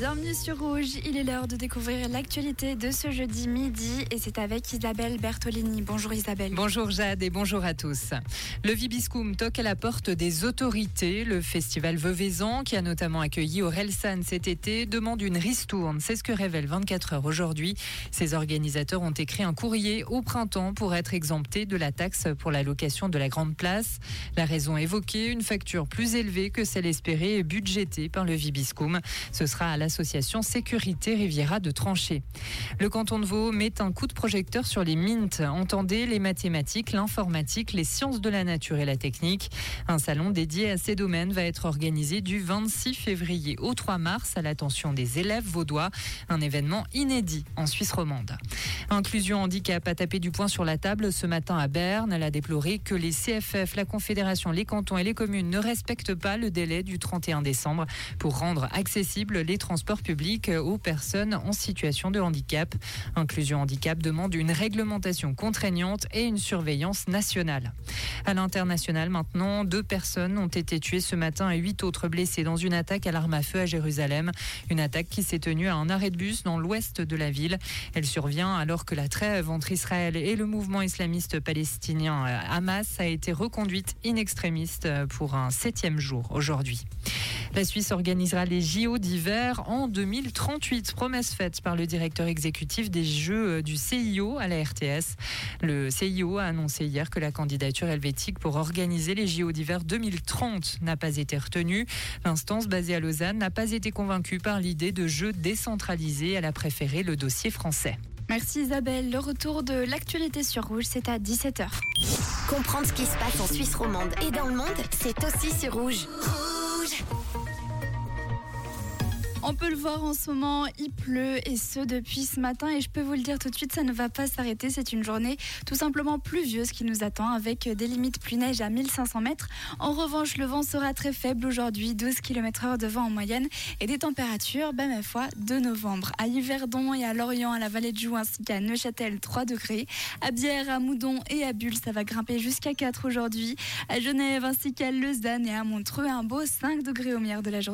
Bienvenue sur Rouge, il est l'heure de découvrir l'actualité de ce jeudi midi et c'est avec Isabelle Bertolini. Bonjour Isabelle. Bonjour Jade et bonjour à tous. Le Vibiscum toque à la porte des autorités. Le festival Veuvezan, qui a notamment accueilli Orelsan cet été, demande une ristourne. C'est ce que révèle 24 heures aujourd'hui. Ses organisateurs ont écrit un courrier au printemps pour être exemptés de la taxe pour la location de la Grande Place. La raison évoquée, une facture plus élevée que celle espérée et budgétée par le Vibiscum. Ce sera à la l'association Sécurité Riviera de Tranché. Le canton de Vaud met un coup de projecteur sur les MINT. Entendez les mathématiques, l'informatique, les sciences de la nature et la technique. Un salon dédié à ces domaines va être organisé du 26 février au 3 mars à l'attention des élèves vaudois. Un événement inédit en Suisse romande. Inclusion handicap a tapé du poing sur la table ce matin à Berne. Elle a déploré que les CFF, la Confédération, les cantons et les communes ne respectent pas le délai du 31 décembre pour rendre accessibles les transports transport public aux personnes en situation de handicap. Inclusion Handicap demande une réglementation contraignante et une surveillance nationale. À l'international, maintenant, deux personnes ont été tuées ce matin et huit autres blessées dans une attaque à l'arme à feu à Jérusalem. Une attaque qui s'est tenue à un arrêt de bus dans l'ouest de la ville. Elle survient alors que la trêve entre Israël et le mouvement islamiste palestinien Hamas a été reconduite in extremis pour un septième jour aujourd'hui. La Suisse organisera les JO d'hiver en 2038. Promesse faite par le directeur exécutif des Jeux euh, du CIO à la RTS. Le CIO a annoncé hier que la candidature helvétique pour organiser les JO d'hiver 2030 n'a pas été retenue. L'instance basée à Lausanne n'a pas été convaincue par l'idée de jeux décentralisés. Elle a préféré le dossier français. Merci Isabelle. Le retour de l'actualité sur Rouge, c'est à 17h. Comprendre ce qui se passe en Suisse romande et dans le monde, c'est aussi sur Rouge. English. On peut le voir en ce moment, il pleut et ce depuis ce matin et je peux vous le dire tout de suite, ça ne va pas s'arrêter. C'est une journée tout simplement pluvieuse qui nous attend avec des limites plus neige à 1500 mètres. En revanche, le vent sera très faible aujourd'hui, 12 km heure de vent en moyenne et des températures, ben ma foi, de novembre. À Yverdon et à Lorient, à la vallée de Joux ainsi qu'à Neuchâtel, 3 degrés. À Bière, à Moudon et à Bulle, ça va grimper jusqu'à 4 aujourd'hui. À Genève ainsi qu'à Lausanne et à Montreux, un beau 5 degrés au meilleur de la journée.